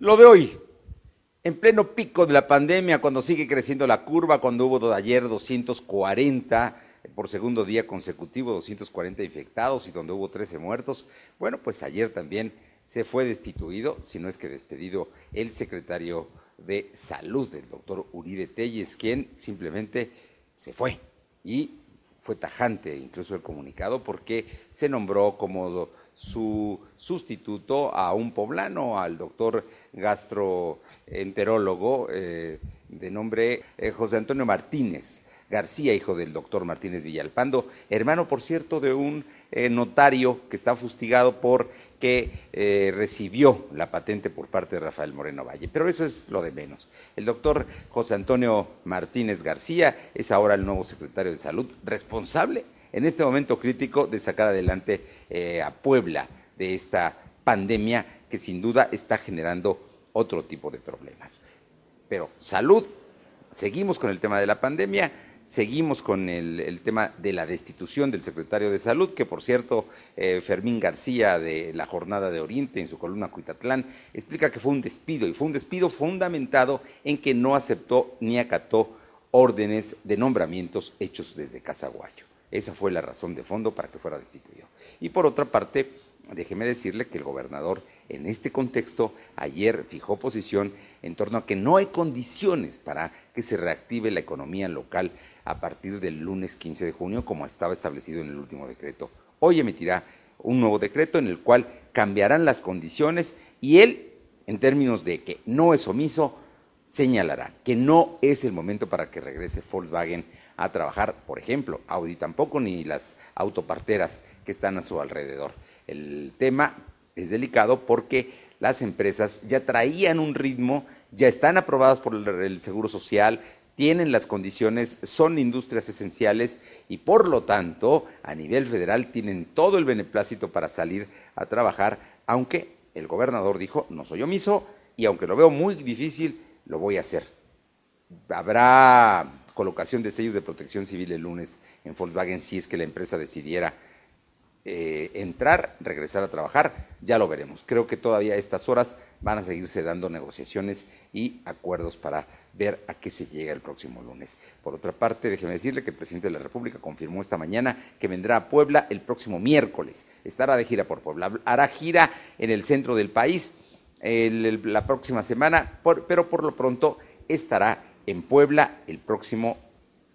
Lo de hoy, en pleno pico de la pandemia, cuando sigue creciendo la curva, cuando hubo ayer 240 por segundo día consecutivo, 240 infectados y donde hubo 13 muertos, bueno, pues ayer también se fue destituido, si no es que despedido, el secretario de Salud, el doctor Uribe Telles, quien simplemente se fue y fue tajante incluso el comunicado porque se nombró como su sustituto a un poblano, al doctor gastroenterólogo eh, de nombre eh, José Antonio Martínez García, hijo del doctor Martínez Villalpando, hermano, por cierto, de un eh, notario que está fustigado por que eh, recibió la patente por parte de Rafael Moreno Valle. Pero eso es lo de menos. El doctor José Antonio Martínez García es ahora el nuevo secretario de Salud, responsable en este momento crítico de sacar adelante eh, a Puebla de esta pandemia que sin duda está generando otro tipo de problemas. Pero salud, seguimos con el tema de la pandemia Seguimos con el, tema de la destitución del secretario de Salud, que por cierto, eh, Fermín García de la Jornada de Oriente, en su columna Cuitatlán, explica que fue un despido, y fue un despido fundamentado en que no aceptó ni acató órdenes de nombramientos hechos desde Casaguayo. Esa fue la razón de fondo para que fuera destituido. Y por otra parte, déjeme decirle que el gobernador en este contexto ayer fijó posición en torno a que no hay condiciones para que se reactive la economía local a partir del lunes 15 de junio, como estaba establecido en el último decreto. Hoy emitirá un nuevo decreto en el cual cambiarán las condiciones y él, en términos de que no es omiso, señalará que no es el momento para que regrese Volkswagen a trabajar, por ejemplo, Audi tampoco, ni las autoparteras que están a su alrededor. El tema es delicado porque las empresas ya traían un ritmo, ya están aprobadas por el Seguro Social, tienen las condiciones, son industrias esenciales y por lo tanto a nivel federal tienen todo el beneplácito para salir a trabajar, aunque el gobernador dijo, no soy omiso y aunque lo veo muy difícil, lo voy a hacer. Habrá colocación de sellos de protección civil el lunes en Volkswagen si es que la empresa decidiera eh, entrar, regresar a trabajar, ya lo veremos. Creo que todavía a estas horas van a seguirse dando negociaciones y acuerdos para ver a qué se llega el próximo lunes. Por otra parte, déjeme decirle que el presidente de la República confirmó esta mañana que vendrá a Puebla el próximo miércoles. Estará de gira por Puebla. Hará gira en el centro del país la próxima semana, pero por lo pronto estará en Puebla el próximo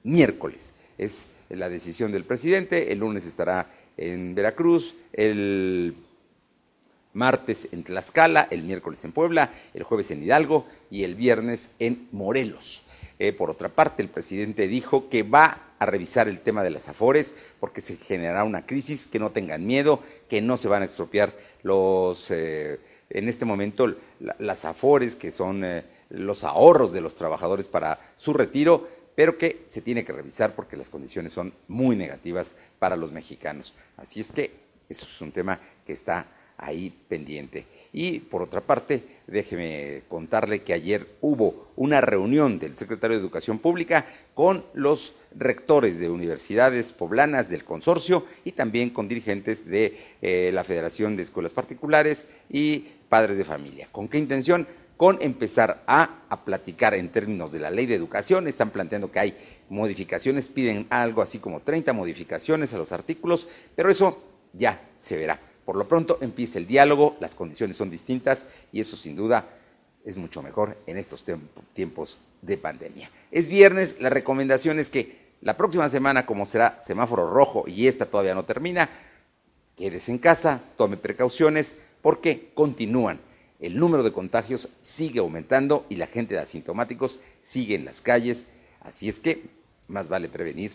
miércoles. Es la decisión del presidente. El lunes estará en Veracruz, el martes en Tlaxcala, el miércoles en Puebla, el jueves en Hidalgo y el viernes en Morelos. Eh, por otra parte, el presidente dijo que va a revisar el tema de las afores porque se generará una crisis, que no tengan miedo, que no se van a expropiar los, eh, en este momento, las afores, que son eh, los ahorros de los trabajadores para su retiro, pero que se tiene que revisar porque las condiciones son muy negativas para los mexicanos. Así es que eso es un tema que está ahí pendiente. Y por otra parte, déjeme contarle que ayer hubo una reunión del secretario de Educación Pública con los rectores de universidades poblanas del consorcio y también con dirigentes de eh, la Federación de Escuelas Particulares y padres de familia. ¿Con qué intención? Con empezar a, platicar en términos de la ley de educación. Están planteando que hay modificaciones, piden algo así como 30 modificaciones a los artículos, pero eso ya se verá. Por lo pronto empieza el diálogo, las condiciones son distintas y eso sin duda es mucho mejor en estos tiempos de pandemia. Es viernes, la recomendación es que la próxima semana, como será semáforo rojo y esta todavía no termina, quédese en casa, tome precauciones porque continúan el número de contagios sigue aumentando y la gente de asintomáticos sigue en las calles, así es que más vale prevenir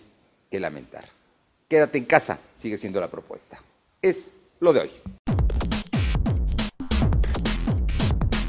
que lamentar. Quédate en casa, sigue siendo la propuesta. Es lo de hoy.